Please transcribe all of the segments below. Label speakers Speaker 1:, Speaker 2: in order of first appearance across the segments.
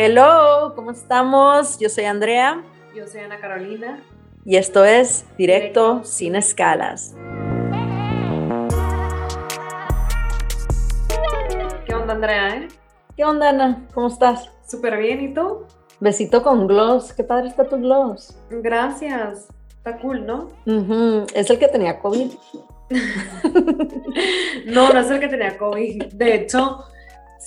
Speaker 1: Hello, ¿cómo estamos? Yo soy Andrea.
Speaker 2: Yo soy Ana Carolina.
Speaker 1: Y esto es Directo, Directo. sin escalas.
Speaker 2: ¿Qué onda, Andrea? Eh?
Speaker 1: ¿Qué onda, Ana? ¿Cómo estás?
Speaker 2: Súper bien, ¿y tú?
Speaker 1: Besito con gloss. Qué padre está tu gloss.
Speaker 2: Gracias. Está cool, ¿no?
Speaker 1: Es el que tenía COVID.
Speaker 2: no, no es el que tenía COVID. De hecho,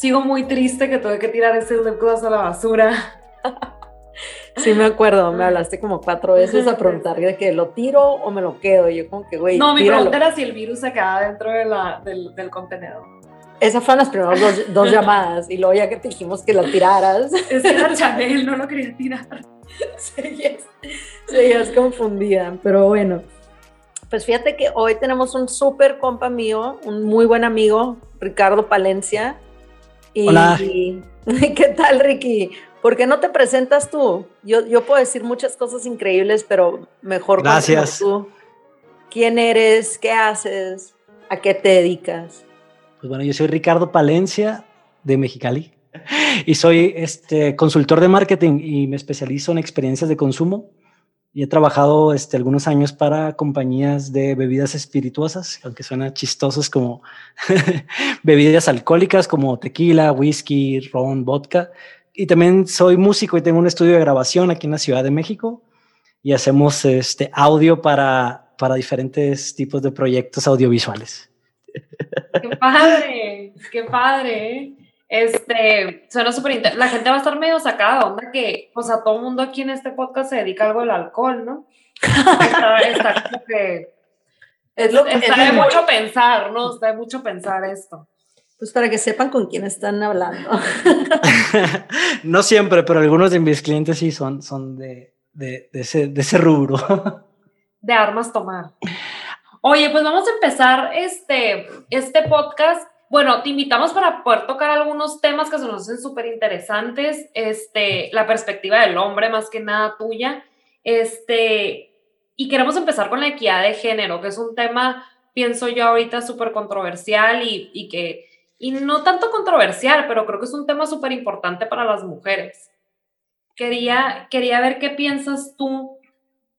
Speaker 2: sigo muy triste que tuve que tirar ese lip gloss a la basura.
Speaker 1: Sí, me acuerdo, me hablaste como cuatro veces a preguntar de que lo tiro o me lo quedo. Y yo, como que, güey.
Speaker 2: No, mi pregunta era si el virus se quedaba dentro de la, del, del contenedor.
Speaker 1: Esas fueron las primeras dos, dos, llamadas y luego ya que te dijimos que la tiraras.
Speaker 2: Es que era Chanel, no lo quería tirar.
Speaker 1: Seguías, seguías confundida, pero bueno. Pues fíjate que hoy tenemos un súper compa mío, un muy buen amigo, Ricardo Palencia. Y,
Speaker 3: Hola.
Speaker 1: ¿Qué tal, Ricky? ¿Por qué no te presentas tú? Yo, yo puedo decir muchas cosas increíbles, pero mejor
Speaker 3: Gracias.
Speaker 1: tú. ¿Quién eres? ¿Qué haces? ¿A qué te dedicas?
Speaker 3: Pues bueno, yo soy Ricardo Palencia de Mexicali y soy este, consultor de marketing y me especializo en experiencias de consumo. Y he trabajado este, algunos años para compañías de bebidas espirituosas, aunque suena chistosos como bebidas alcohólicas como tequila, whisky, ron, vodka. Y también soy músico y tengo un estudio de grabación aquí en la Ciudad de México y hacemos este, audio para, para diferentes tipos de proyectos audiovisuales.
Speaker 2: ¡Qué padre! ¡Qué padre! Este, suena súper interesante. La gente va a estar medio sacada de onda que, o sea, todo el mundo aquí en este podcast se dedica a algo del alcohol, ¿no? está, está como que...
Speaker 1: Es lo que
Speaker 2: está de mucho pensar, ¿no? Está de mucho pensar esto.
Speaker 1: Pues para que sepan con quién están hablando.
Speaker 3: no siempre, pero algunos de mis clientes sí son, son de, de, de, ese, de ese rubro.
Speaker 2: de armas tomar. Oye, pues vamos a empezar este, este podcast. Bueno, te invitamos para poder tocar algunos temas que se nos hacen súper interesantes. Este, la perspectiva del hombre, más que nada tuya. Este, y queremos empezar con la equidad de género, que es un tema, pienso yo, ahorita súper controversial y, y que, y no tanto controversial, pero creo que es un tema súper importante para las mujeres. Quería, quería ver qué piensas tú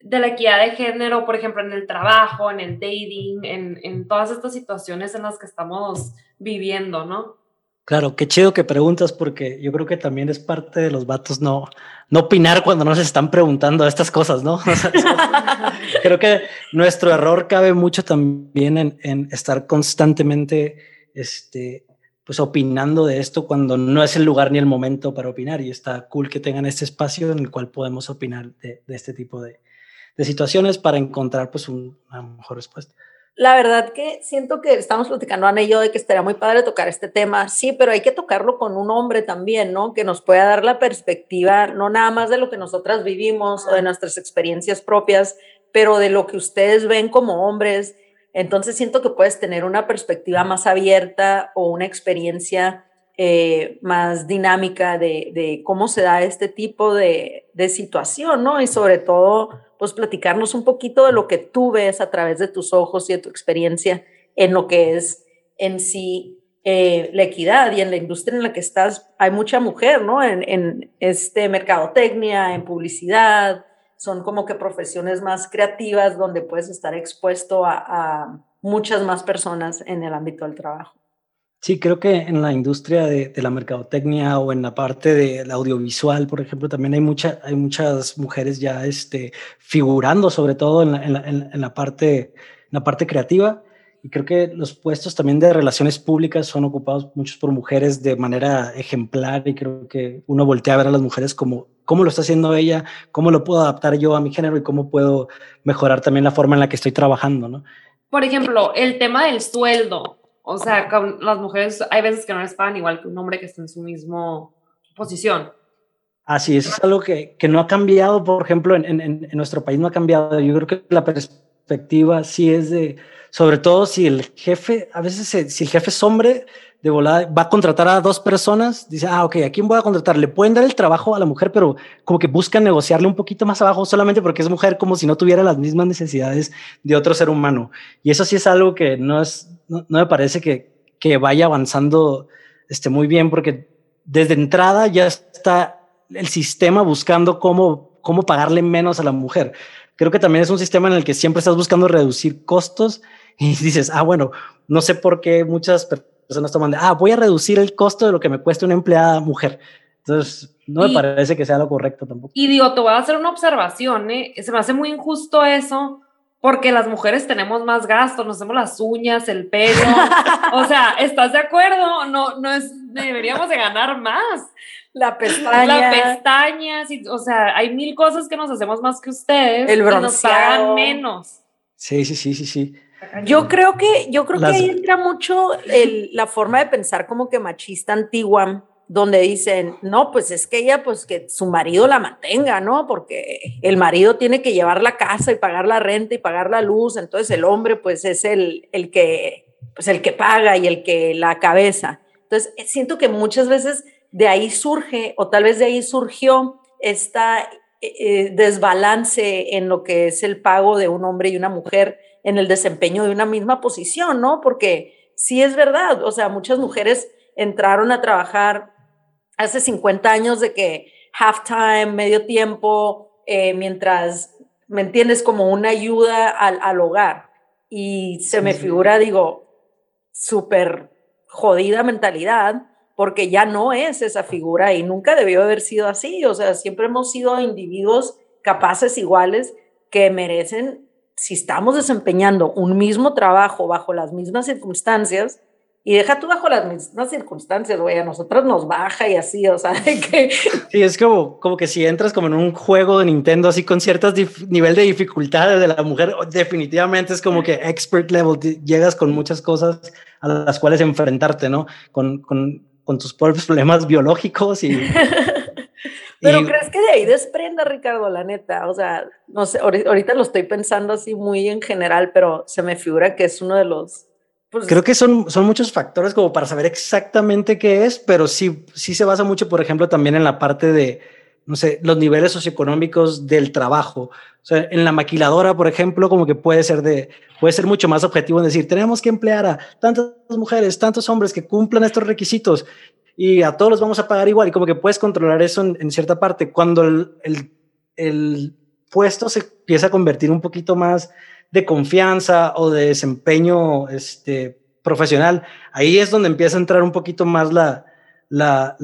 Speaker 2: de la equidad de género, por ejemplo, en el trabajo, en el dating, en, en, todas estas situaciones en las que estamos viviendo, ¿no?
Speaker 3: Claro, qué chido que preguntas porque yo creo que también es parte de los vatos no, no opinar cuando nos están preguntando estas cosas, ¿no? O sea, creo que nuestro error cabe mucho también en, en, estar constantemente, este, pues opinando de esto cuando no es el lugar ni el momento para opinar y está cool que tengan este espacio en el cual podemos opinar de, de este tipo de, de situaciones para encontrar pues un, una mejor respuesta.
Speaker 1: La verdad que siento que estamos platicando Ana y yo de que estaría muy padre tocar este tema, sí, pero hay que tocarlo con un hombre también, ¿no? Que nos pueda dar la perspectiva, no nada más de lo que nosotras vivimos o de nuestras experiencias propias, pero de lo que ustedes ven como hombres. Entonces siento que puedes tener una perspectiva más abierta o una experiencia eh, más dinámica de, de, cómo se da este tipo de, de situación, ¿no? Y sobre todo pues platicarnos un poquito de lo que tú ves a través de tus ojos y de tu experiencia en lo que es en sí eh, la equidad y en la industria en la que estás. Hay mucha mujer, ¿no? En, en este mercadotecnia, en publicidad, son como que profesiones más creativas donde puedes estar expuesto a, a muchas más personas en el ámbito del trabajo.
Speaker 3: Sí, creo que en la industria de, de, la mercadotecnia o en la parte del audiovisual, por ejemplo, también hay, mucha, hay muchas mujeres ya este, figurando, sobre todo en la, en, la, en la, parte, en la parte creativa. Y creo que los puestos también de relaciones públicas son ocupados muchos por mujeres de manera ejemplar y creo que uno voltea a ver a las mujeres como cómo lo está haciendo ella, cómo lo puedo adaptar yo a mi género y cómo puedo mejorar también la forma en la que estoy trabajando, ¿no?
Speaker 2: Por ejemplo, el tema del sueldo o sea, con las mujeres hay veces que no les pagan igual que un hombre que está en su misma posición.
Speaker 3: Así es, es algo que, que, no ha cambiado, por ejemplo, en, en, en, nuestro país no ha cambiado. Yo creo que la perspectiva sí es de, sobre todo si el jefe, a veces si el jefe es hombre, de volada va a contratar a dos personas, dice, ah, ok, ¿a quién voy a contratar? Le pueden dar el trabajo a la mujer, pero como que buscan negociarle un poquito más abajo solamente porque es mujer, como si no tuviera las mismas necesidades de otro ser humano. Y eso sí es algo que no es, no, me parece que, que vaya avanzando este, muy bien, porque desde entrada ya está el sistema buscando cómo, cómo pagarle menos a la mujer. Creo que también es un sistema en el que siempre estás buscando reducir costos y dices, ah, bueno, no sé por qué muchas personas toman de, ah, voy a reducir el costo de lo que me cuesta una empleada mujer. Entonces, no me parece que sea lo correcto tampoco.
Speaker 2: Y digo, te voy a hacer una observación, ¿eh? Se me hace muy injusto eso, porque las mujeres tenemos más gastos, nos hacemos las uñas, el pelo. o sea, ¿estás de acuerdo? No, no es, deberíamos de ganar más.
Speaker 1: La pestaña.
Speaker 2: La pestaña, o sea, hay mil cosas que nos hacemos más que ustedes. El bronceado. Y nos pagan menos.
Speaker 3: Sí, sí, sí, sí, sí.
Speaker 1: Yo creo que, yo creo que ahí entra mucho la forma de pensar como que machista antigua, donde dicen, no, pues es que ella, pues que su marido la mantenga, ¿no? Porque el marido tiene que llevar la casa y pagar la renta y pagar la luz, entonces el hombre, pues es el, el que, pues el que paga y el que la cabeza. Entonces, siento que muchas veces de ahí surge, o tal vez de ahí surgió esta eh, eh, desbalance en lo que es el pago de un hombre y una mujer en el desempeño de una misma posición, ¿no? Porque sí es verdad, o sea, muchas mujeres entraron a trabajar hace 50 años de que halftime, medio tiempo, eh, mientras, ¿me entiendes? Como una ayuda al, al hogar. Y se me figura, digo, súper jodida mentalidad, porque ya no es esa figura y nunca debió haber sido así. O sea, siempre hemos sido individuos capaces iguales que merecen si estamos desempeñando un mismo trabajo bajo las mismas circunstancias, y deja tú bajo las mismas circunstancias, güey, a nosotros nos baja y así, o sea, que...
Speaker 3: Sí, es como, como que si entras como en un juego de Nintendo así con ciertos nivel de dificultades de la mujer, definitivamente es como que expert level, llegas con muchas cosas a las cuales enfrentarte, ¿no? Con, con, con tus propios problemas biológicos y...
Speaker 1: Pero crees que de ahí desprenda, Ricardo, la neta. O sea, no sé, ahorita lo estoy pensando así muy en general, pero se me figura que es uno de los.
Speaker 3: Pues, Creo que son, son muchos factores como para saber exactamente qué es, pero sí, sí se basa mucho, por ejemplo, también en la parte de, no sé, los niveles socioeconómicos del trabajo. O sea, en la maquiladora, por ejemplo, como que puede ser de, puede ser mucho más objetivo en decir, tenemos que emplear a tantas mujeres, tantos hombres que cumplan estos requisitos y a todos los vamos a pagar igual. Y como que puedes controlar eso en, cierta parte. Cuando el, el, puesto se empieza a convertir un poquito más de confianza o de desempeño este, profesional, ahí es donde empieza a entrar un poquito más la, la,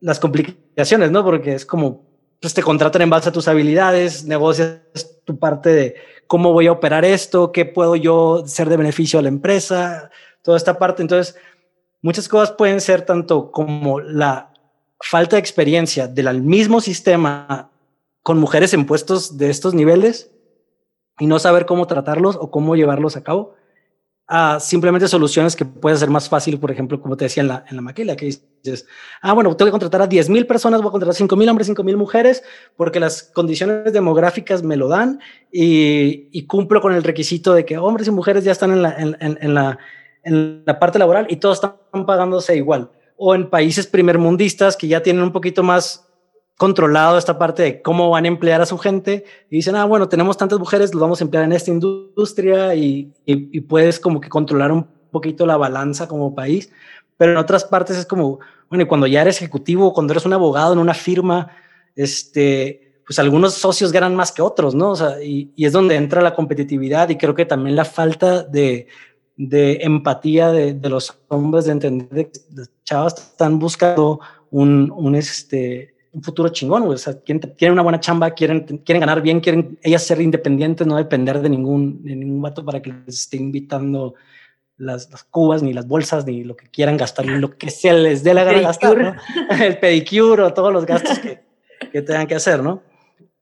Speaker 3: las complicaciones, ¿no? Porque es como, pues te contratan en base a tus habilidades, negocias tu parte de cómo voy a operar esto, qué puedo yo ser de beneficio a la empresa, toda esta parte. Entonces, muchas cosas pueden ser tanto como la falta de experiencia del mismo sistema con mujeres en puestos de estos niveles y no saber cómo tratarlos o cómo llevarlos a cabo, a simplemente soluciones que puede ser más fácil, por ejemplo, como te decía en la, en la maquila, que dices, ah, bueno, tengo que contratar a 10 mil personas, voy a contratar a 5 mil hombres, 5 mil mujeres, porque las condiciones demográficas me lo dan y, cumplo con el requisito de que hombres y mujeres ya están en la, en la en la parte laboral y todos están pagándose igual. O en países primermundistas que ya tienen un poquito más controlado esta parte de cómo van a emplear a su gente y dicen, ah, bueno, tenemos tantas mujeres, los vamos a emplear en esta industria y, y, puedes como que controlar un poquito la balanza como país. Pero en otras partes es como, bueno, y cuando ya eres ejecutivo, cuando eres un abogado en una firma, este, pues algunos socios ganan más que otros, ¿no? O sea, y, y es donde entra la competitividad y creo que también la falta de, de empatía de, de, los hombres, de entender que las chavas están buscando un, un, este, un futuro chingón, O sea, quieren, quieren, una buena chamba, quieren, quieren ganar bien, quieren ellas ser independientes, no depender de ningún, de ningún vato para que les esté invitando las, las, cubas, ni las bolsas, ni lo que quieran gastar, ni lo que se les dé la gana gastar, el pedicure o todos los gastos que, que tengan que hacer, ¿no?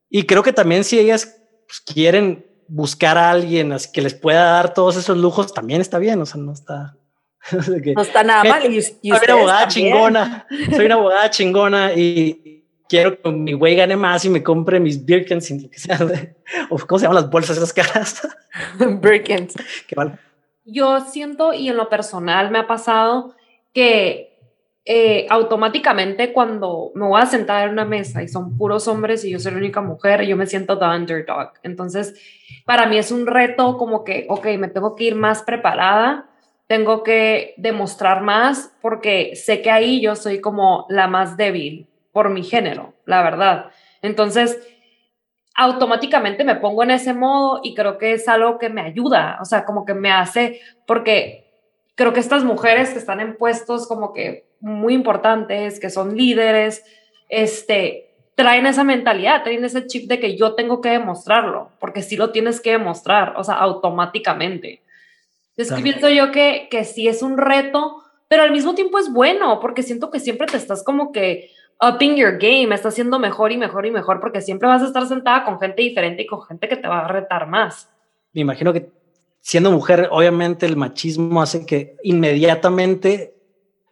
Speaker 3: Y creo que también si ellas pues, quieren buscar a alguien así que les pueda dar todos esos lujos también está bien, o sea, no está.
Speaker 1: no está nada mal. Y,
Speaker 3: soy una abogada chingona, soy una abogada chingona y quiero que mi güey gane más y me compre mis Birkins, lo que sea, o cómo se llaman las bolsas esas caras.
Speaker 1: Birkins.
Speaker 3: Qué vale.
Speaker 2: Yo siento, y en lo personal me ha pasado, que eh, automáticamente cuando me voy a sentar en una mesa y son puros hombres y yo soy la única mujer, yo me siento the underdog. Entonces, para mí es un reto como que, ok, me tengo que ir más preparada, tengo que demostrar más porque sé que ahí yo soy como la más débil. por mi género, la verdad. Entonces, automáticamente me pongo en ese modo y creo que es algo que me ayuda, o sea, como que me hace, porque creo que estas mujeres que están en puestos como que muy importantes, que son líderes, este, traen esa mentalidad, traen ese chip de que yo tengo que demostrarlo, porque sí lo tienes que demostrar, o sea, automáticamente. Entonces, pienso yo que, que sí es un reto, pero al mismo tiempo es bueno, porque siento que siempre te estás como que upping your game, estás haciendo mejor y mejor y mejor, porque siempre vas a estar sentada con gente diferente y con gente que te va a retar más.
Speaker 3: Me imagino que siendo mujer, obviamente el machismo hace que inmediatamente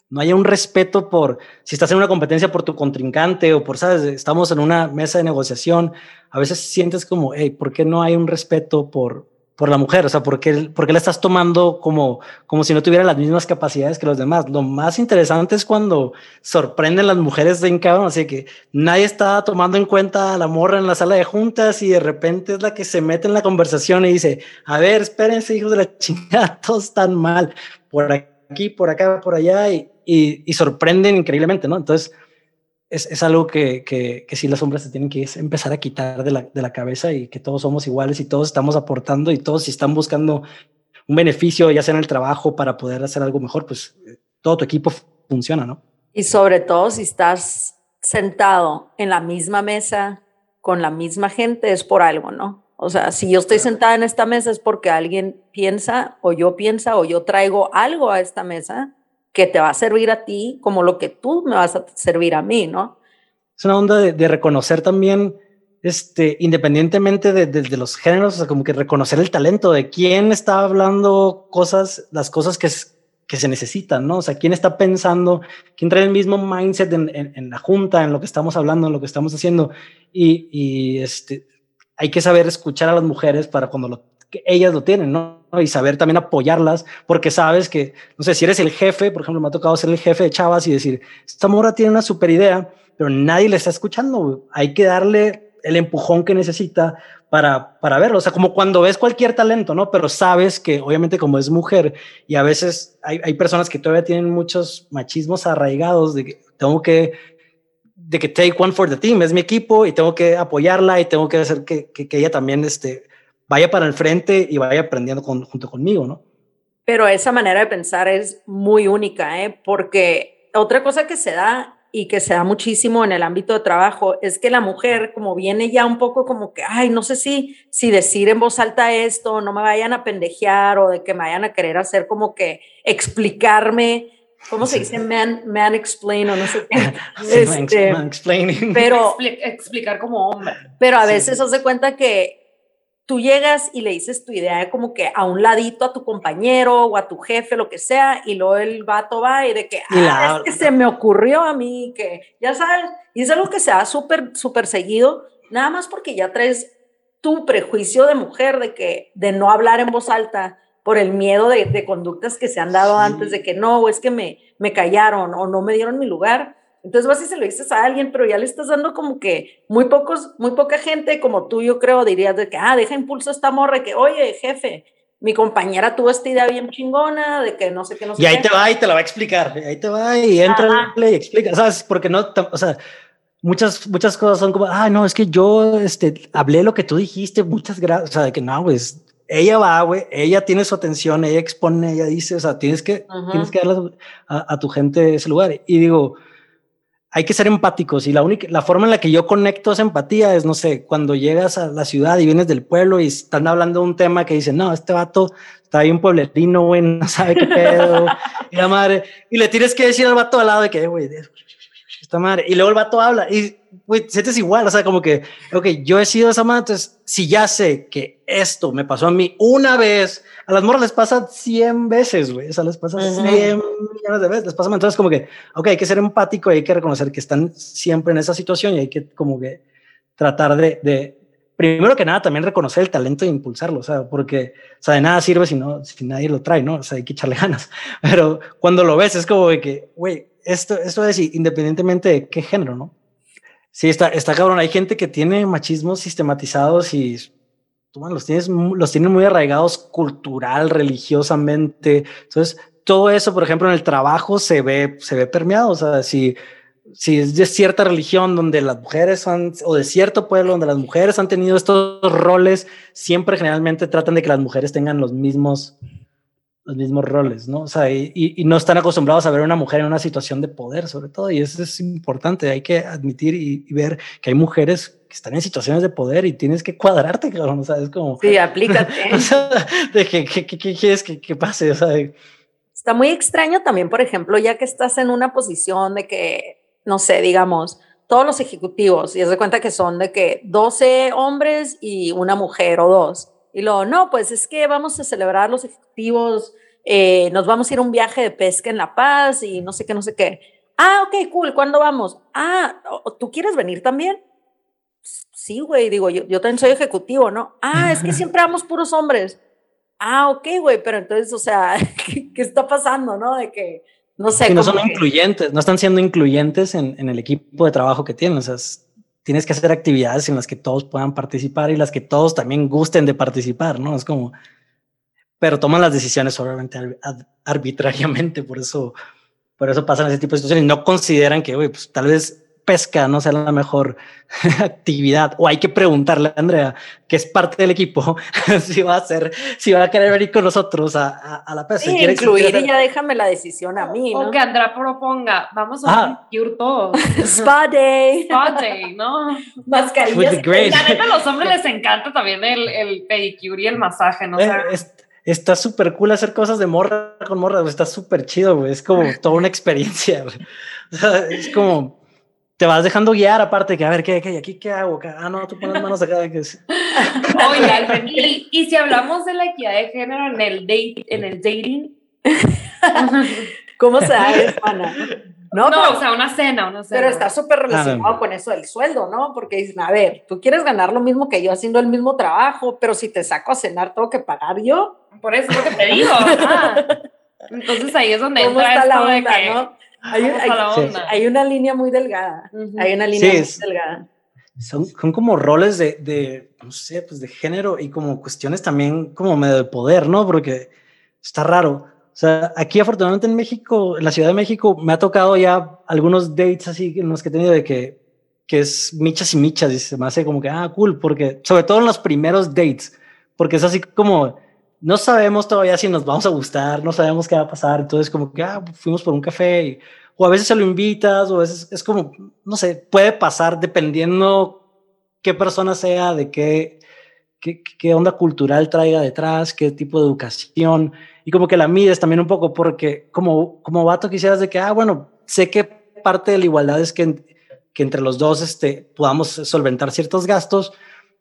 Speaker 3: no haya un respeto por si estás en una competencia por tu contrincante o por, sabes, estamos en una mesa de negociación, a veces sientes como, hey, ¿por qué no hay un respeto por, por la mujer? O sea, ¿por qué, la estás tomando como, como si no tuviera las mismas capacidades que los demás? Lo más interesante es cuando sorprenden las mujeres de cabrón, así que nadie está tomando en cuenta a la morra en la sala de juntas y de repente es la que se mete en la conversación y dice, a ver, espérense, hijos de la chingada, todos están mal por aquí, por acá, por allá y y, sorprenden increíblemente, ¿no? Entonces, es, es algo que, que, que, sí las hombres se tienen que empezar a quitar de la, de la cabeza y que todos somos iguales y todos estamos aportando y todos si están buscando un beneficio, ya sea en el trabajo, para poder hacer algo mejor, pues todo tu equipo funciona, ¿no?
Speaker 1: Y sobre todo si estás sentado en la misma mesa con la misma gente, es por algo, ¿no? O sea, si yo estoy sentada en esta mesa es porque alguien piensa o yo piensa o yo traigo algo a esta mesa que te va a servir a ti como lo que tú me vas a servir a mí, ¿no?
Speaker 3: Es una onda de, reconocer también, este, independientemente de, los géneros, o sea, como que reconocer el talento de quién está hablando cosas, las cosas que, que se necesitan, ¿no? O sea, quién está pensando, quién trae el mismo mindset en, la junta, en lo que estamos hablando, en lo que estamos haciendo. Y, y este, hay que saber escuchar a las mujeres para cuando lo, ellas lo tienen, ¿no? Y saber también apoyarlas, porque sabes que, no sé, si eres el jefe, por ejemplo, me ha tocado ser el jefe de chavas y decir, esta mora tiene una super idea, pero nadie le está escuchando, hay que darle el empujón que necesita para, para verlo. O sea, como cuando ves cualquier talento, ¿no? Pero sabes que obviamente como es mujer y a veces hay, hay personas que todavía tienen muchos machismos arraigados de que tengo que, de que take one for the team, es mi equipo y tengo que apoyarla y tengo que hacer que, que, que ella también este, vaya para el frente y vaya aprendiendo junto conmigo, ¿no?
Speaker 1: Pero esa manera de pensar es muy única, ¿eh? Porque otra cosa que se da y que se da muchísimo en el ámbito de trabajo es que la mujer como viene ya un poco como que, ay, no sé si, si decir en voz alta esto, no me vayan a pendejear o de que me vayan a querer hacer como que explicarme, ¿cómo se dice? Man, man explain o no sé qué.
Speaker 3: Este, man explaining.
Speaker 2: Pero, explicar como hombre.
Speaker 1: Pero a veces se hace cuenta que tú llegas y le dices tu idea como que a un ladito a tu compañero o a tu jefe, lo que sea, y luego el vato va y de que, ah, es que se me ocurrió a mí, que ya sabes, y es algo que se da súper, súper seguido, nada más porque ya traes tu prejuicio de mujer de que, de no hablar en voz alta por el miedo de, conductas que se han dado antes, de que no, o es que me, me callaron o no me dieron mi lugar entonces vas y se lo dices a alguien, pero ya le estás dando como que muy pocos, muy poca gente como tú, yo creo, dirías de que, ah, deja impulso a esta morra, que, oye, jefe, mi compañera tuvo esta idea bien chingona, de que no sé qué, no sé
Speaker 3: Y ahí te va y te la va a explicar, ahí te va y entra y explica, ¿sabes? Porque no, o sea, muchas, muchas cosas son como, ah, no, es que yo, este, hablé lo que tú dijiste, muchas gracias, o sea, de que no, pues, ella va, güey, ella tiene su atención, ella expone, ella dice, o sea, tienes que, tienes que darle a, a, tu gente ese lugar. Y digo, hay que ser empáticos y la única, la forma en la que yo conecto esa empatía es, no sé, cuando llegas a la ciudad y vienes del pueblo y están hablando de un tema que dicen, no, este vato está bien pueblerino, güey, no sabe qué pedo, y la madre, y le tienes que decir al vato al lado de que, güey, esta madre, y luego el vato habla y, güey, sientes igual, o sea, como que, ok, yo he sido esa madre, entonces, si ya sé que esto me pasó a mí una vez, a las morras les pasa 100 veces, güey. O sea, les pasa 100 millones de veces. Les pasa, entonces como que, ok, hay que ser empático y hay que reconocer que están siempre en esa situación y hay que como que tratar de, de primero que nada, también reconocer el talento e impulsarlo, o sea, porque, o sea, de nada sirve si no, si nadie lo trae, ¿no? O sea, hay que echarle ganas. Pero cuando lo ves, es como de que, güey, esto, esto es independientemente de qué género, ¿no? Sí, está, está cabrón. Hay gente que tiene machismos sistematizados y los, tienes, los tienen muy arraigados cultural, religiosamente. Entonces, todo eso, por ejemplo, en el trabajo se ve, se ve permeado. O sea, si si es de cierta religión donde las mujeres son, o de cierto pueblo donde las mujeres han tenido estos roles, siempre generalmente tratan de que las mujeres tengan los mismos, los mismos roles, ¿no? O sea, y, no están acostumbrados a ver a una mujer en una situación de poder, sobre todo, y eso es importante, hay que admitir y, ver que hay mujeres que están en situaciones de poder y tienes que cuadrarte, cabrón, o sea, es como...
Speaker 1: Sí, aplícate.
Speaker 3: o sea, de que, ¿qué quieres que, que, pase? O sea,
Speaker 1: Está muy extraño también, por ejemplo, ya que estás en una posición de que no sé, digamos, todos los ejecutivos, y es de cuenta que son de que 12 hombres y una mujer o dos. Y luego, no, pues es que vamos a celebrar los ejecutivos, eh, nos vamos a ir a un viaje de pesca en La Paz y no sé qué, no sé qué. Ah, ok, cool, ¿cuándo vamos? Ah, ¿tú quieres venir también? Sí, güey, digo, yo, yo también soy ejecutivo, ¿no? Ah, es que siempre vamos puros hombres. Ah, ok, güey, pero entonces, o sea, ¿qué, ¿qué, está pasando, no? De que no sé.
Speaker 3: no son incluyentes, no están siendo incluyentes en, el equipo de trabajo que tienen. O sea, tienes que hacer actividades en las que todos puedan participar y las que todos también gusten de participar, ¿no? Es como, pero toman las decisiones obviamente arbitrariamente, por eso, por eso pasan ese tipo de situaciones y no consideran que, güey, pues tal vez pesca no sea la mejor actividad. O hay que preguntarle a Andrea, que es parte del equipo, si va a ser, si va a querer venir con nosotros a, a, la pesca.
Speaker 1: Sí, incluir y ya déjame la decisión a mí. ¿no?
Speaker 2: O que Andrea proponga, vamos a pedicure todos.
Speaker 1: Spa day.
Speaker 2: Spa day, ¿no?
Speaker 1: Mascarillas.
Speaker 2: La neta, a los hombres les encanta también el, el pedicure y el masaje, ¿no?
Speaker 3: Eh, está súper cool hacer cosas de morra con morra, está súper chido, güey. Es como toda una experiencia, O sea, es como te vas dejando guiar aparte que a ver qué, qué aquí qué hago ah no tú pones las manos acá que
Speaker 2: oye y, y, si hablamos de la equidad de género en el date en el dating
Speaker 1: cómo se hace Ana
Speaker 2: no, no o sea una cena una cena.
Speaker 1: Pero está súper relacionado con eso del sueldo no porque dicen a ver tú quieres ganar lo mismo que yo haciendo el mismo trabajo pero si te saco a cenar tengo que pagar yo
Speaker 2: por eso es lo que te digo entonces ahí es donde entra
Speaker 1: está la onda, ¿no? Hay, una línea muy delgada. Hay una línea muy delgada.
Speaker 3: Son, son, como roles de, de, no sé, pues de género y como cuestiones también como medio de poder, ¿no? Porque está raro. O sea, aquí afortunadamente en México, en la Ciudad de México, me ha tocado ya algunos dates así en los que he tenido de que, que es michas y michas y se me hace como que, ah, cool, porque sobre todo en los primeros dates, porque es así como, no sabemos todavía si nos vamos a gustar, no sabemos qué va a pasar, entonces como que ah, fuimos por un café, o a veces se lo invitas, o a es como, no sé, puede pasar dependiendo qué persona sea, de qué, qué, qué onda cultural traiga detrás, qué tipo de educación, y como que la mides también un poco, porque como, como vato quisieras de que, ah, bueno, sé que parte de la igualdad es que, que entre los dos este, podamos solventar ciertos gastos,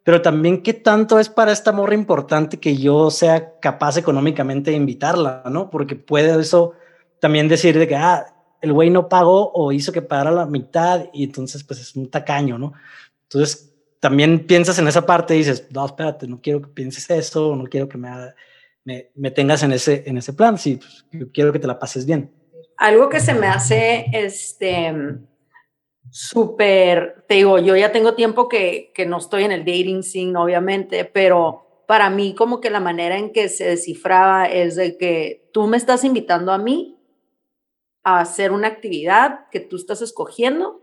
Speaker 3: pero también qué tanto es para esta morra importante que yo sea capaz económicamente de invitarla, ¿no? Porque puede eso también decir de que, ah, el güey no pagó o hizo que pagara la mitad y entonces pues es un tacaño, ¿no? Entonces también piensas en esa parte y dices, no, espérate, no quiero que pienses eso, no quiero que me, me, me tengas en ese, en ese plan, sí, pues, yo quiero que te la pases bien.
Speaker 1: Algo que se me hace, este, súper, te digo, yo ya tengo tiempo que, que no estoy en el dating scene, obviamente, pero para mí como que la manera en que se descifraba es de que tú me estás invitando a mí a hacer una actividad que tú estás escogiendo,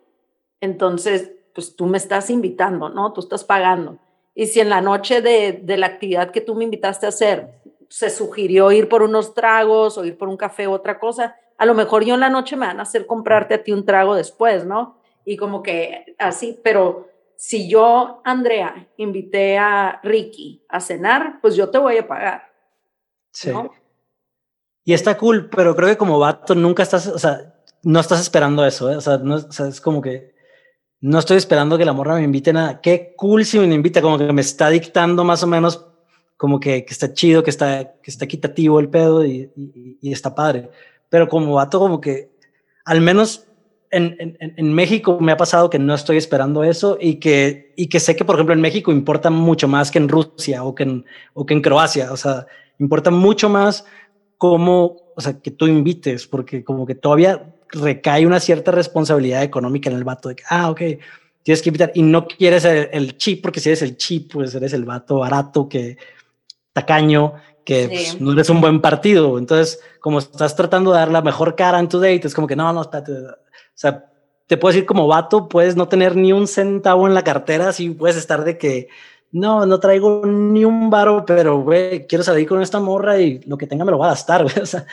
Speaker 1: entonces, pues tú me estás invitando, ¿no? Tú estás pagando. Y si en la noche de, de la actividad que tú me invitaste a hacer se sugirió ir por unos tragos o ir por un café o otra cosa, a lo mejor yo en la noche me van a hacer comprarte a ti un trago después, ¿no? Y como que así, pero si yo, Andrea, invité a Ricky a cenar, pues yo te voy a pagar. Sí.
Speaker 3: Y está cool, pero creo que como vato nunca estás, o sea, no estás esperando eso, ¿eh? o, sea, no, o sea, es como que no estoy esperando que la morra me invite nada. Qué cool si me invita, como que me está dictando más o menos como que, que está chido, que está, que está equitativo el pedo y, y, y está padre. Pero como vato, como que al menos en, en, México me ha pasado que no estoy esperando eso y que, y que sé que, por ejemplo, en México importa mucho más que en Rusia o que en, o que en Croacia. O sea, importa mucho más cómo, o sea, que tú invites, porque como que todavía recae una cierta responsabilidad económica en el vato de que, ah, ok, tienes que invitar y no quieres el, el chip, porque si eres el chip, pues eres el vato barato que tacaño, que pues, no eres un buen partido. Entonces, como estás tratando de dar la mejor cara en tu date, es como que no, no, espérate, sea, te puedo decir como vato, puedes no tener ni un centavo en la cartera, si puedes estar de que no, no traigo ni un varo, pero güey, quiero salir con esta morra y lo que tenga me lo voy a gastar, güey. O sea,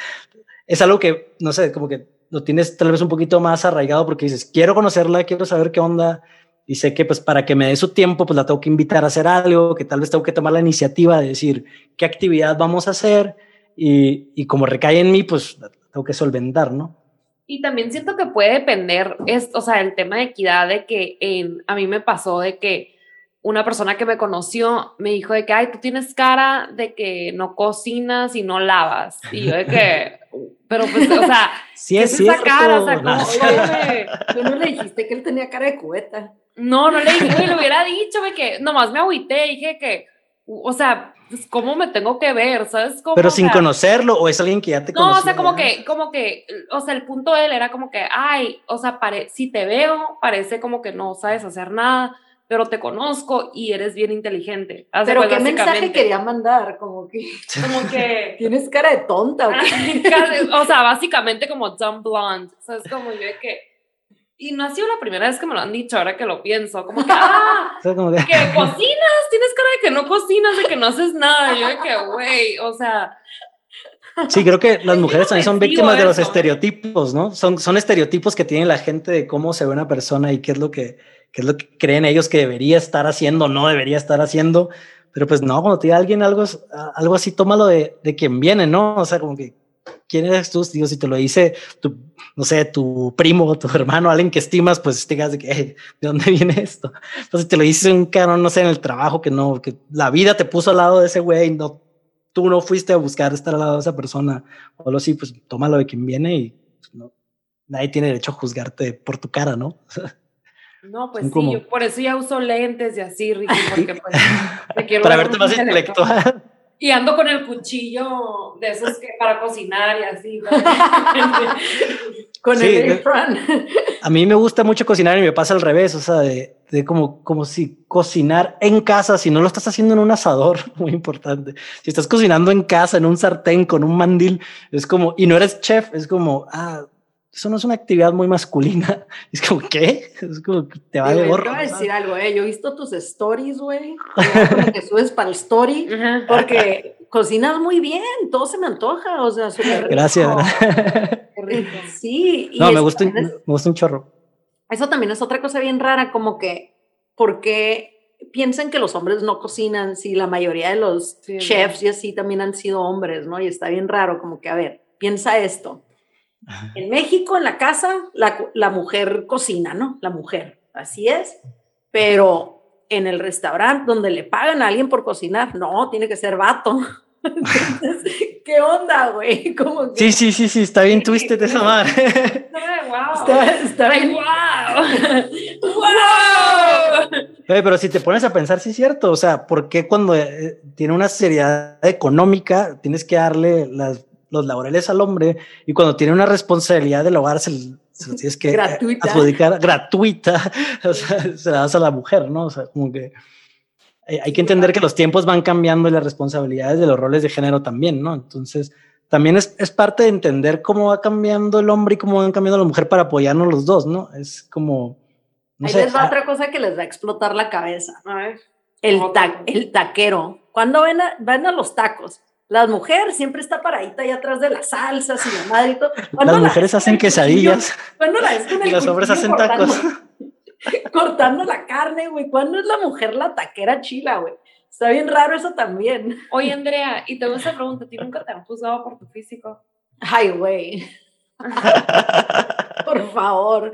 Speaker 3: es algo que, no sé, como que lo tienes tal vez un poquito más arraigado porque dices, quiero conocerla, quiero saber qué onda. Y sé que pues para que me dé su tiempo, pues la tengo que invitar a hacer algo, que tal vez tengo que tomar la iniciativa de decir qué actividad vamos a hacer y, y como recae en mí, pues tengo que solventar, ¿no?
Speaker 2: Y también siento que puede depender, es, o sea, el tema de equidad, de que en, a mí me pasó de que una persona que me conoció me dijo de que, ay, tú tienes cara de que no cocinas y no lavas. Y yo de que, pero pues, o sea,
Speaker 3: sí es, esa cara? O sea,
Speaker 1: ¿cómo, no le dijiste que él tenía cara de cubeta.
Speaker 2: No, no le dije, le hubiera dicho, de que nomás me agüité, dije que, o sea, ¿cómo me tengo que ver? ¿Sabes?
Speaker 3: Pero sin conocerlo, o es alguien que ya te conoce.
Speaker 2: No, o sea, como que, como que, o sea, el punto de él era como que, ay, o sea, pare si te veo, parece como que no sabes hacer nada pero te conozco y eres bien inteligente.
Speaker 1: pero qué mensaje quería mandar, como que,
Speaker 2: como que
Speaker 1: tienes cara de tonta.
Speaker 2: o sea, básicamente como dumb blonde, o sea, es como yo de que y no ha sido la primera vez que me lo han dicho, ahora que lo pienso, como que, ah, que cocinas, tienes cara de que no cocinas, de que no haces nada, yo de que, güey, o sea,
Speaker 3: Sí, creo que las mujeres también son víctimas de los estereotipos, ¿no? Son, son estereotipos que tiene la gente de cómo se ve una persona y qué es lo que, qué es lo que creen ellos que debería estar haciendo, no debería estar haciendo. Pero pues no, cuando te diga alguien algo, algo así, tómalo de, de quien viene, ¿no? O sea, como que, ¿quién eres tú? Digo, si te lo dice tu, no sé, tu primo, tu hermano, alguien que estimas, pues te digas de que, ¿de dónde viene esto? Pues si te lo dice un caro, no sé, en el trabajo, que no, que la vida te puso al lado de ese güey, no tú no fuiste a buscar estar al lado de esa persona o algo así, pues tómalo de quien viene y pues, no, nadie tiene derecho a juzgarte por tu cara, ¿no?
Speaker 2: No, pues sí, yo por eso ya uso lentes y así, Ricky, porque pues
Speaker 3: me quiero Para verte más intelectual.
Speaker 2: Y ando con el cuchillo de esos que para cocinar y así.
Speaker 1: con el
Speaker 3: A mí me gusta mucho cocinar y me pasa al revés, o sea, de, de como, como si cocinar en casa, si no lo estás haciendo en un asador, muy importante. Si estás cocinando en casa, en un sartén, con un mandil, es como, y no eres chef, es como, ah, eso no es una actividad muy masculina. Es como, ¿qué? Es como que te va de gorro.
Speaker 1: Te voy a decir algo, eh. Yo he visto tus stories, güey. que subes para el story, porque cocinas muy bien, todo se me antoja, o sea, súper
Speaker 3: Gracias.
Speaker 1: Sí.
Speaker 3: no, me gusta, me gusta un chorro.
Speaker 1: Eso también es otra cosa bien rara, como que, porque piensan que los hombres no cocinan, si la mayoría de los chefs y así también han sido hombres, ¿no? Y está bien raro, como que, a ver, piensa esto en México, en la casa, la, mujer cocina, ¿no? La mujer, así es. Pero en el restaurante donde le pagan a alguien por cocinar, no, tiene que ser vato. ¿qué onda, güey?
Speaker 3: Sí, sí, sí, sí, está bien twisted esa madre.
Speaker 2: wow. Está, bien. wow.
Speaker 3: wow. pero si te pones a pensar, sí es cierto. O sea, ¿por qué cuando eh, tiene una seriedad económica tienes que darle las los laborales al hombre y cuando tiene una responsabilidad del hogar se, se tienes que
Speaker 1: gratuita.
Speaker 3: adjudicar gratuita, o sea, se la das a la mujer, ¿no? O sea, como que hay, que entender que los tiempos van cambiando y las responsabilidades de los roles de género también, ¿no? Entonces, también es, es parte de entender cómo va cambiando el hombre y cómo van cambiando la mujer para apoyarnos los dos, ¿no? Es como...
Speaker 1: No Ahí les va otra cosa que les va a explotar la cabeza. A ver. El, el taquero. ¿Cuándo van a, van a los tacos? La mujer siempre está paradita ahí atrás de las salsas y la madre y todo.
Speaker 3: Las mujeres hacen quesadillas.
Speaker 1: ¿Cuándo la es
Speaker 3: y los hombres hacen tacos.
Speaker 1: Cortando, la carne, güey. ¿Cuándo es la mujer la taquera chila, güey? Está bien raro eso también.
Speaker 2: Oye, Andrea, y te voy a hacer pregunta, ¿ti nunca te han juzgado por tu físico?
Speaker 1: Ay, güey. por favor.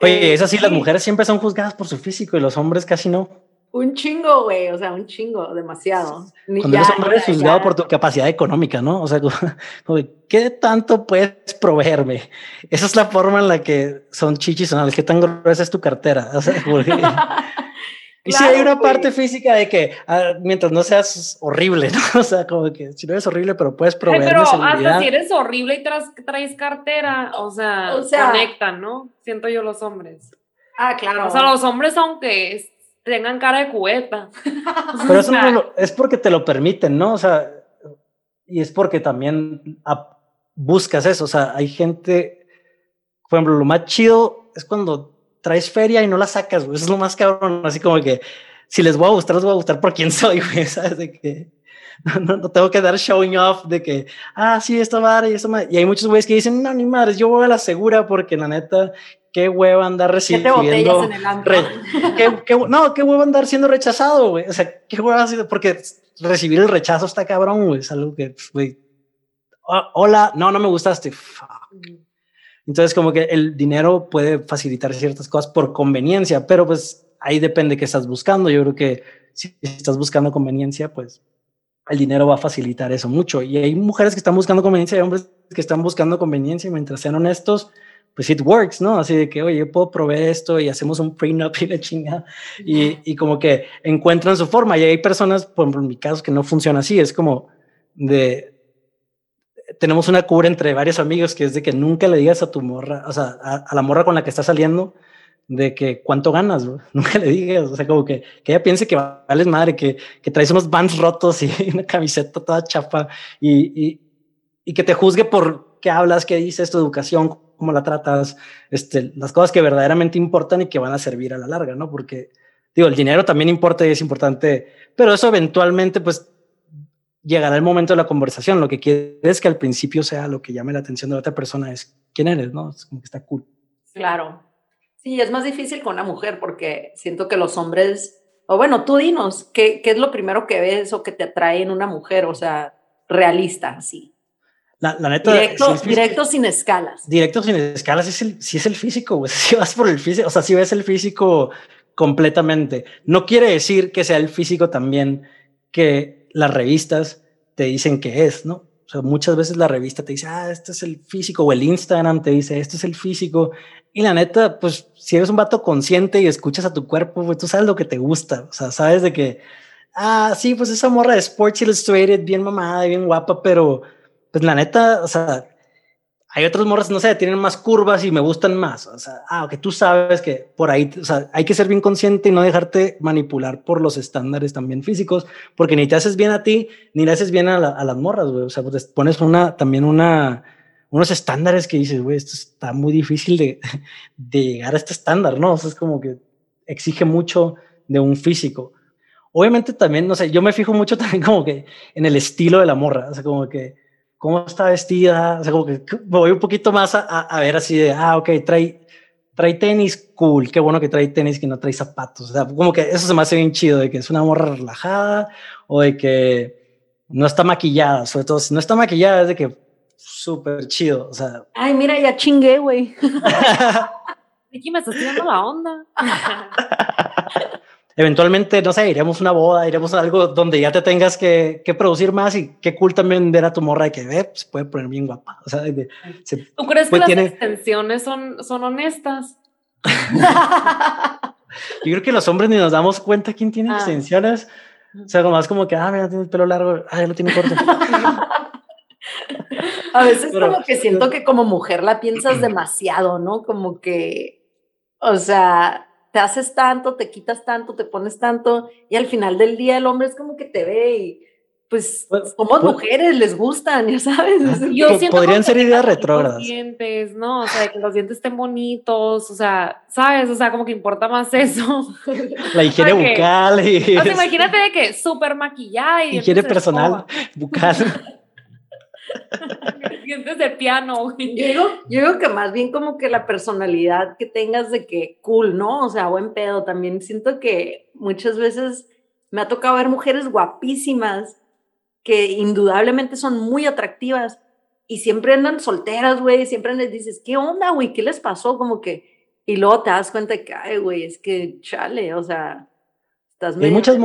Speaker 3: Oye, es así, las mujeres siempre son juzgadas por su físico y los hombres casi no.
Speaker 1: Un chingo, güey, o sea, un chingo, demasiado.
Speaker 3: Cuando eres hombre juzgado por tu capacidad económica, ¿no? O sea, ¿qué tanto puedes proveerme? Esa es la forma en la que son chichis, ¿no? ¿Qué tan gruesa es tu cartera? O sea, y si hay una parte física de que ah, mientras no seas horrible, ¿no? O sea, como que si no eres horrible, pero puedes proveerme
Speaker 2: pero hasta si eres horrible y traes cartera, o sea, o sea, conectan, ¿no? Siento yo los hombres.
Speaker 1: Ah, claro.
Speaker 2: O sea, los hombres, aunque tengan cara de cubeta.
Speaker 3: Pero eso es porque te lo permiten, ¿no? O sea, y es porque también buscas eso. O sea, hay gente, por ejemplo, lo más chido es cuando traes feria y no la sacas, güey. Eso es lo más cabrón. Así como que si les voy a gustar, les voy a gustar por quién soy, güey. ¿Sabes? De que no, no, tengo que dar showing off de que, ah, sí, esto va y esto va. Y hay muchos güeyes que dicen, no, ni madres, yo voy a la segura porque la neta, qué hueva andar recibiendo. En el re, qué, qué, no, qué hueva andar siendo rechazado, güey. O sea, qué hueva sido, porque recibir el rechazo está cabrón, güey. Es algo que, güey, hola, no, no me gustaste. Entonces, como que el dinero puede facilitar ciertas cosas por conveniencia, pero pues ahí depende qué estás buscando. Yo creo que si estás buscando conveniencia, pues el dinero va a facilitar eso mucho. Y hay mujeres que están buscando conveniencia y hombres que están buscando conveniencia y mientras sean honestos, pues it works, ¿no? Así de que, oye, yo puedo proveer esto y hacemos un prenup y la chinga y, y, como que encuentran su forma. Y hay personas, por ejemplo, en mi caso, que no funciona así. Es como de, tenemos una cura entre varios amigos que es de que nunca le digas a tu morra, o sea, a, la morra con la que estás saliendo, de que cuánto ganas, nunca le digas, o sea, como que, que ella piense que vales madre, que, que traes unos bands rotos y una camiseta toda chapa y, y, y, que te juzgue por qué hablas, qué dices, tu educación, cómo la tratas, este, las cosas que verdaderamente importan y que van a servir a la larga, ¿no? Porque, digo, el dinero también importa y es importante, pero eso eventualmente, pues, llegará el momento de la conversación. Lo que quieres es que al principio sea lo que llame la atención de la otra persona es quién eres, ¿no? Es como que está cool.
Speaker 1: Claro. Sí, es más difícil con una mujer porque siento que los hombres, o bueno, tú dinos, ¿qué, qué es lo primero que ves o que te atrae en una mujer? O sea, realista, sí.
Speaker 3: La, la neta.
Speaker 1: Directo, directo sin escalas.
Speaker 3: Directo sin escalas, es el, si es el físico, güey. Si vas por el físico, o sea, si ves el físico completamente. No quiere decir que sea el físico también que las revistas te dicen que es, ¿no? O sea, muchas veces la revista te dice, ah, este es el físico, o el Instagram te dice, este es el físico. Y la neta, pues si eres un vato consciente y escuchas a tu cuerpo, pues tú sabes lo que te gusta. O sea, sabes de que, ah, sí, pues esa morra de Sports Illustrated, bien mamada, bien guapa, pero pues la neta, o sea, hay otros morras, no sé, tienen más curvas y me gustan más. O sea, ah, que tú sabes que por ahí, o sea, hay que ser bien consciente y no dejarte manipular por los estándares también físicos, porque ni te haces bien a ti, ni le haces bien a, las morras, güey. O sea, pues pones una, también una, unos estándares que dices, güey, esto está muy difícil de, de llegar a este estándar, ¿no? O sea, es como que exige mucho de un físico. Obviamente también, no sé, yo me fijo mucho también como que en el estilo de la morra, o sea, como que cómo está vestida, o sea, como que voy un poquito más a, a, ver así de, ah, ok, trae, trae tenis, cool, qué bueno que trae tenis que no trae zapatos, o sea, como que eso se me hace bien chido, de que es una morra relajada o de que no está maquillada, sobre todo si no está maquillada es de que súper chido, o sea.
Speaker 1: Ay, mira, ya chingué, güey.
Speaker 2: Vicky, me estás tirando la onda.
Speaker 3: eventualmente, no sé, iremos a una boda, iremos a algo donde ya te tengas que, que, producir más y qué cool también ver a tu morra de que ve, se puede poner bien guapa. O sea,
Speaker 2: ¿Tú crees que las extensiones son, son honestas?
Speaker 3: Yo creo que los hombres ni nos damos cuenta quién tiene ah. extensiones. O sea, como más como que, ah, mira, tiene el pelo largo, ah, ya lo tiene corto.
Speaker 1: a veces como que siento que como mujer la piensas demasiado, ¿no? Como que, o sea, te haces tanto, te quitas tanto, te pones tanto, y al final del día el hombre es como que te ve y pues, pues como pues mujeres les gustan, ya sabes.
Speaker 3: Yo siento podrían ser ideas retrógradas.
Speaker 2: Los dientes, ¿no? O sea, que los dientes estén bonitos, o sea, ¿sabes? O sea, como que importa más eso.
Speaker 3: La higiene bucal.
Speaker 2: Y... O sea, imagínate de que súper maquillada y...
Speaker 3: Higiene personal, bucal.
Speaker 2: Dientes de piano,
Speaker 1: Yo digo, yo digo que más bien como que la personalidad que tengas de que cool, ¿no? O sea, buen pedo. También siento que muchas veces me ha tocado ver mujeres guapísimas que indudablemente son muy atractivas y siempre andan solteras, güey. Siempre les dices, ¿qué onda, güey? ¿Qué les pasó? Como que. Y luego te das cuenta que, ay, güey, es que chale, o sea, estás
Speaker 3: Hay muchas,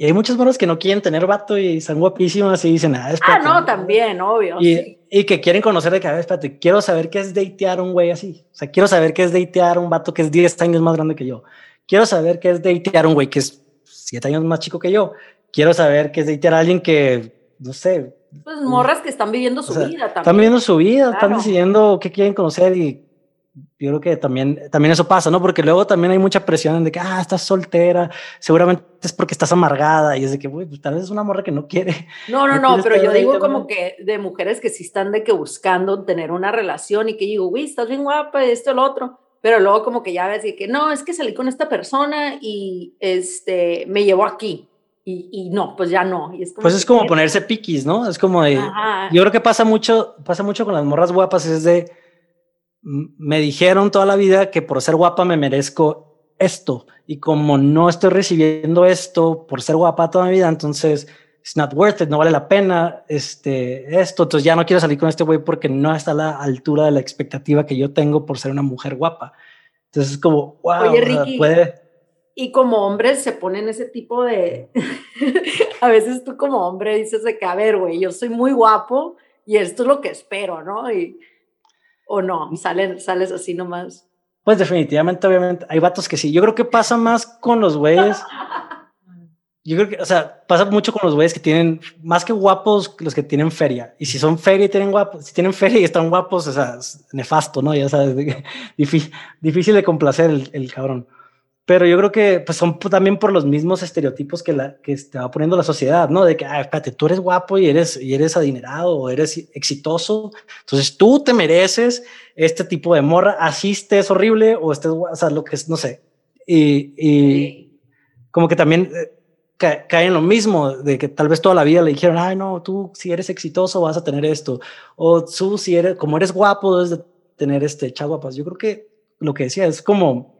Speaker 3: y hay muchas morras que no quieren tener vato y están guapísimas y dicen, ah,
Speaker 1: Ah, no, también, obvio.
Speaker 3: Y, y, que quieren conocer de cada vez, espérate, quiero saber qué es datear un güey así. O sea, quiero saber qué es datear un vato que es 10 años más grande que yo. Quiero saber qué es datear un güey que es 7 años más chico que yo. Quiero saber qué es datear a alguien que, no sé.
Speaker 1: Pues morras que están viviendo su vida también.
Speaker 3: Están viviendo su vida, están decidiendo qué quieren conocer y yo creo que también, también eso pasa, ¿no? Porque luego también hay mucha presión de que, ah, estás soltera, seguramente es porque estás amargada y es de que, güey, pues, tal vez es una morra que no quiere.
Speaker 1: No, no, no, pero yo digo como que de mujeres que sí están de que buscando tener una relación y que digo, güey, estás bien guapa, esto, el otro, pero luego como que ya ves que no, es que salí con esta persona y este, me llevó aquí. Y, y no, pues ya no. Y
Speaker 3: es como pues es como ponerse piquis, ¿no? Es como de, yo creo que pasa mucho, pasa mucho con las morras guapas, es de, me dijeron toda la vida que por ser guapa me merezco esto. Y como no estoy recibiendo esto por ser guapa toda mi vida, entonces it's not worth it, no vale la pena este, esto. Entonces ya no quiero salir con este güey porque no está a la altura de la expectativa que yo tengo por ser una mujer guapa. Entonces es como, wow,
Speaker 1: Oye, Ricky, puede... Y como hombres se ponen ese tipo de... a veces tú como hombre dices de que, a ver, güey, yo soy muy guapo y esto es lo que espero, ¿no? Y, o no, salen, sales así nomás.
Speaker 3: Pues definitivamente, obviamente, hay vatos que sí. Yo creo que pasa más con los güeyes Yo creo que, o sea, pasa mucho con los güeyes que tienen, más que guapos, los que tienen feria. Y si son feria y tienen guapos, si tienen feria y están guapos, o sea, es nefasto, ¿no? Ya sabes, difícil, difícil de complacer el, el, cabrón. Pero yo creo que pues son también por los mismos estereotipos que, la, que te va poniendo la sociedad, ¿no? De que, ah, espérate, tú eres guapo y eres, y eres adinerado o eres exitoso, entonces tú te mereces este tipo de morra, así estés horrible o estés, o sea, lo que es, no sé. Y, y como que también eh, cae en lo mismo, de que tal vez toda la vida le dijeron, ay, no, tú si eres exitoso vas a tener esto, o tú si eres, como eres guapo, debes de tener este chaguapas. Yo creo que lo que decía es como,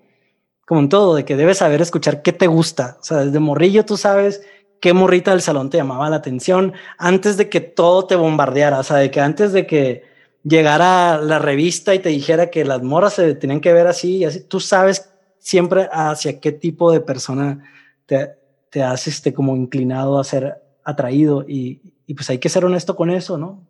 Speaker 3: como en todo, de que debes saber escuchar qué te gusta. O sea, desde morrillo tú sabes qué morrita del salón te llamaba la atención antes de que todo te bombardeara. O sea, de que antes de que llegara la revista y te dijera que las moras se tenían que ver así y así, tú sabes siempre hacia qué tipo de persona te, te has este, como inclinado a ser atraído y, y, pues hay que ser honesto con eso, ¿no?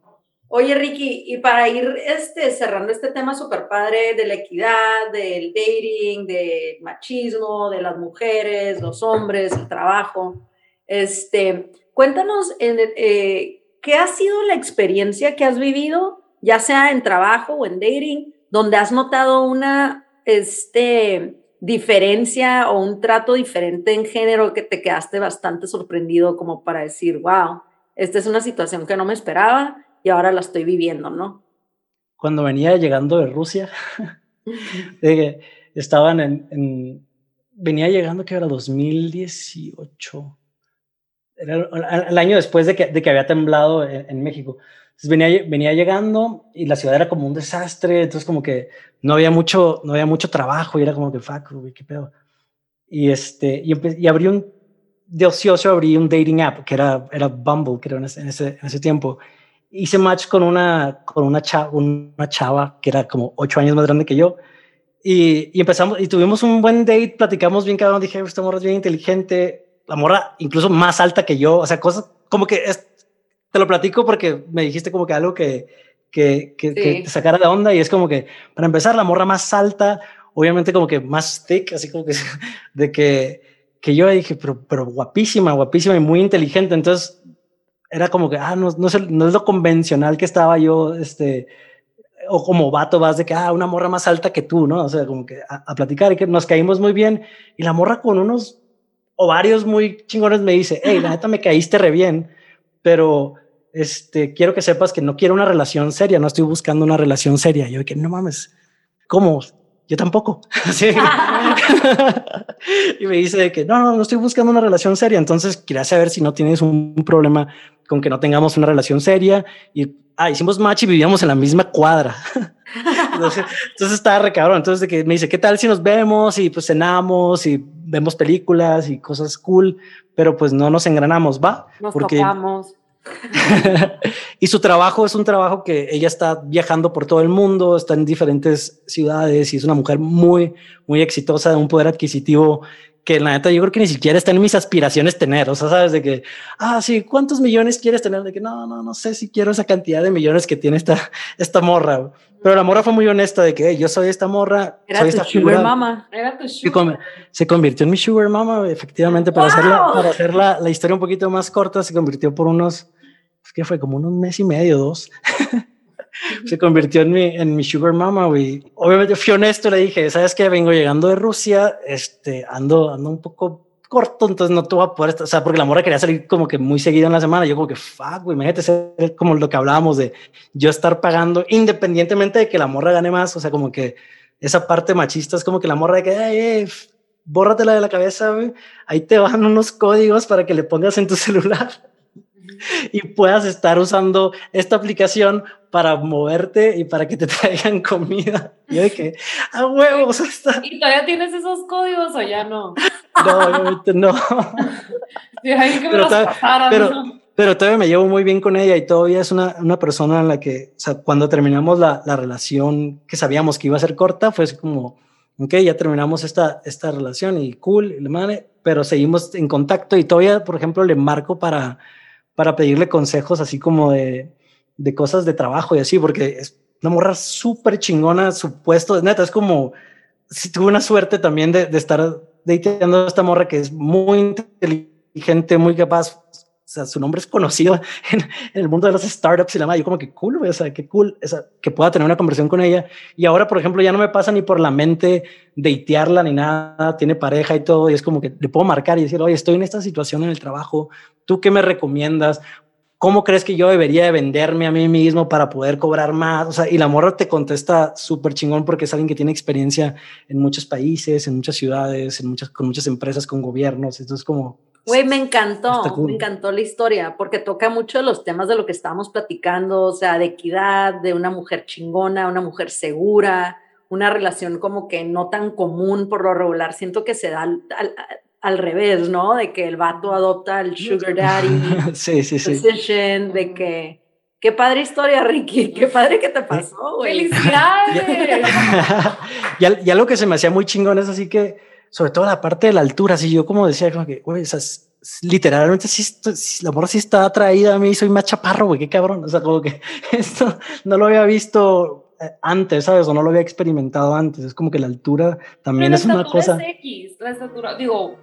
Speaker 1: Oye, Ricky, y para ir este, cerrando este tema súper padre de la equidad, del dating, del machismo, de las mujeres, los hombres, el trabajo, este, cuéntanos en, eh, qué ha sido la experiencia que has vivido, ya sea en trabajo o en dating, donde has notado una, este, diferencia o un trato diferente en género que te quedaste bastante sorprendido como para decir, wow, esta es una situación que no me esperaba y ahora la estoy viviendo, ¿no?
Speaker 3: Cuando venía llegando de Rusia, estaban en, venía llegando que era 2018, era el año después de que, de que había temblado en México venía, venía llegando y la ciudad era como un desastre, entonces como que no había mucho, no había mucho trabajo y era como que, fuck, qué pedo. Y, este, y, y abrí un, de ocioso abrí un dating app que era, era Bumble, creo, en ese, en ese tiempo. Hice match con una, con una, chava, una chava que era como ocho años más grande que yo. Y, y, empezamos y tuvimos un buen date, platicamos bien cada uno, dije, esta morra es bien inteligente, la morra incluso más alta que yo, o sea, cosas como que es, te lo platico porque me dijiste como que algo que, que, que, te sacara de onda y es como que, para empezar, la morra más alta, obviamente como que más thick, así como que de que, que yo dije, pero, pero guapísima, guapísima y muy inteligente. Entonces era como que, ah, no, no, es, no es lo convencional que estaba yo, este, o como vato vas de que, ah, una morra más alta que tú, ¿no? O sea, como que a, a platicar y que nos caímos muy bien. Y la morra con unos ovarios muy chingones me dice, hey, la neta me caíste re bien pero este, quiero que sepas que no quiero una relación seria, no estoy buscando una relación seria. Yo que no mames, ¿cómo? Yo tampoco. y me dice que no, no, no estoy buscando una relación seria. Entonces quería saber si no tienes un problema con que no tengamos una relación seria. Y ah, hicimos match y vivíamos en la misma cuadra. entonces, entonces estaba re Entonces de que me dice, ¿qué tal si nos vemos y pues cenamos y vemos películas y cosas cool? Pero pues no nos engranamos, ¿va?
Speaker 1: Nos Porque... topamos.
Speaker 3: y su trabajo es un trabajo que ella está viajando por todo el mundo, está en diferentes ciudades y es una mujer muy, muy exitosa, de un poder adquisitivo que la neta yo creo que ni siquiera está en mis aspiraciones tener, o sea, sabes de que, ah, sí, ¿cuántos millones quieres tener? De que no, no, no sé si quiero esa cantidad de millones que tiene esta, esta morra, pero la morra fue muy honesta de que yo soy esta morra,
Speaker 1: Era
Speaker 3: soy
Speaker 1: esta sugar mama. Era tu
Speaker 3: sugar. Se convirtió en mi sugar mama, efectivamente, para hacer, la, para hacer la, la, historia un poquito más corta, se convirtió por unos, pues, ¿qué fue? Como unos mes y medio, dos. se convirtió en mi, en mi sugar mama, güey. Obviamente fui honesto, le dije, ¿sabes qué? Vengo llegando de Rusia, este, ando, ando un poco corto, entonces no te voy a poder, o sea, porque la morra quería salir como que muy seguido en la semana, yo como que, fuck, güey, imagínate ser como lo que hablábamos de yo estar pagando, independientemente de que la morra gane más, o sea, como que esa parte machista es como que la morra de que, ay, eh, bórratela de la cabeza, güey. Ahí te van unos códigos para que le pongas en tu celular y puedas estar usando esta aplicación para moverte y para que te traigan comida. yo de que, a huevos, está.
Speaker 2: ¿Y todavía tienes esos códigos o ya no?
Speaker 3: No, obviamente no.
Speaker 2: pero,
Speaker 3: pero, todavía me llevo muy bien con ella y todavía es una, una persona en la que, o sea, cuando terminamos la, la, relación que sabíamos que iba a ser corta, fue como, ok, ya terminamos esta, esta relación y cool, y le pero seguimos en contacto y todavía, por ejemplo, le marco para, para pedirle consejos así como de, de cosas de trabajo y así, porque es una morra súper chingona, su puesto, neta, es como, si tuve una suerte también de, de estar dateando a esta morra que es muy inteligente, muy capaz, su nombre es conocido en, el mundo de los startups y la madre. Yo como que cool, o sea, qué cool que pueda tener una conversación con ella. Y ahora, por ejemplo, ya no me pasa ni por la mente datearla ni nada, tiene pareja y todo. Y es como que le puedo marcar y decir, oye, estoy en esta situación en el trabajo, ¿tú qué me recomiendas? ¿Cómo crees que yo debería de venderme a mí mismo para poder cobrar más? O sea, y la morra te contesta súper chingón porque es alguien que tiene experiencia en muchos países, en muchas ciudades, en muchas, con muchas empresas, con gobiernos. Entonces, como
Speaker 1: Güey, me encantó, me encantó la historia, porque toca mucho de los temas de lo que estábamos platicando, o sea, de equidad, de una mujer chingona, una mujer segura, una relación como que no tan común por lo regular. Siento que se da al, revés, ¿no? De que el vato adopta el sugar daddy
Speaker 3: sí, sí, sí.
Speaker 1: de que... Qué padre historia, Ricky. Qué padre que te pasó, güey.
Speaker 2: ¡Felicidades!
Speaker 3: ya, ya lo que se me hacía muy chingón es así que sobre todo la parte de la altura, así yo como decía, como que, güey, literalmente si la morra sí está atraída a mí, soy más chaparro, güey, qué cabrón, o sea, como que esto no lo había visto eh, antes, ¿sabes? O no lo había experimentado antes, es como que la altura también es una cosa...
Speaker 2: Es X, la estatura, digo,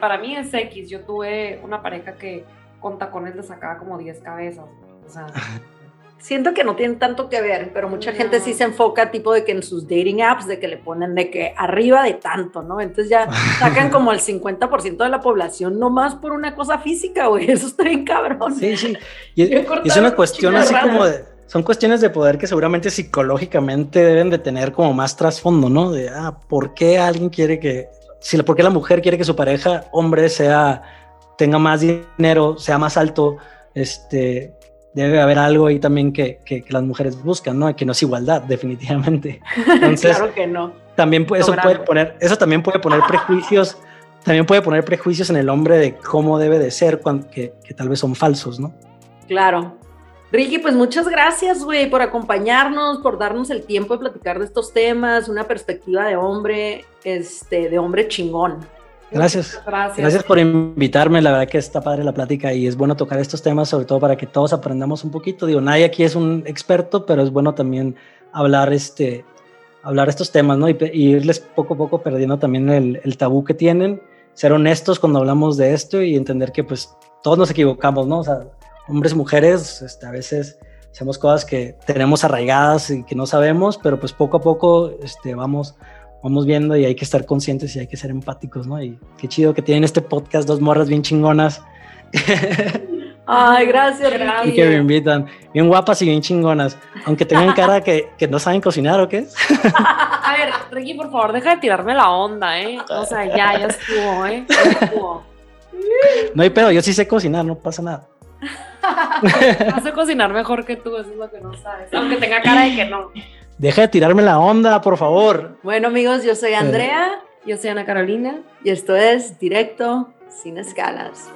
Speaker 2: para mí es X, yo tuve una pareja que con tacones le sacaba como 10 cabezas, o sea...
Speaker 1: siento que no tienen tanto que ver, pero mucha gente sí se enfoca tipo de que en sus dating apps, de que le ponen de que arriba de tanto, ¿no? Entonces ya sacan como el 50% de la población nomás por una cosa física, güey. Eso está bien cabrón.
Speaker 3: Sí, sí. Y, es una cuestión así como de, son cuestiones de poder que seguramente psicológicamente deben de tener como más trasfondo, ¿no? De, ah, ¿por qué alguien quiere que, si, ¿por qué la mujer quiere que su pareja, hombre, sea, tenga más dinero, sea más alto, este, debe haber algo ahí también que, que, las mujeres buscan, ¿no? Que no es igualdad, definitivamente.
Speaker 1: Entonces, claro que no.
Speaker 3: También eso puede poner, eso también puede poner prejuicios, también puede poner prejuicios en el hombre de cómo debe de ser, que, que tal vez son falsos, ¿no?
Speaker 1: Claro. Ricky, pues muchas gracias, güey, por acompañarnos, por darnos el tiempo de platicar de estos temas, una perspectiva de hombre, este, de hombre chingón.
Speaker 3: Gracias. Gracias. por invitarme. La verdad que está padre la plática y es bueno tocar estos temas, sobre todo para que todos aprendamos un poquito. Digo, nadie aquí es un experto, pero es bueno también hablar este hablar estos temas, ¿no? Y, irles poco a poco perdiendo también el, el, tabú que tienen, ser honestos cuando hablamos de esto y entender que pues todos nos equivocamos, ¿no? O sea, hombres, mujeres, este, a veces hacemos cosas que tenemos arraigadas y que no sabemos, pero pues poco a poco este, vamos vamos viendo y hay que estar conscientes y hay que ser empáticos, ¿no? Y qué chido que tienen este podcast, dos morras bien chingonas.
Speaker 1: Ay, gracias, gracias.
Speaker 3: Y que me invitan. Bien guapas y bien chingonas. Aunque tengan cara que, que no saben cocinar o qué.
Speaker 2: A ver, Ricky, por favor, deja de tirarme la onda, ¿eh? O sea, ya, ya estuvo, ¿eh? Ya estuvo.
Speaker 3: No hay pedo, yo sí sé cocinar, no pasa nada.
Speaker 2: No sé cocinar mejor que tú, eso es lo que no sabes. Aunque tenga cara de que no.
Speaker 3: Deja de tirarme la onda, por favor.
Speaker 1: Bueno, amigos, yo soy Andrea.
Speaker 2: Yo soy Ana Carolina.
Speaker 1: Y esto es Directo sin Escalas.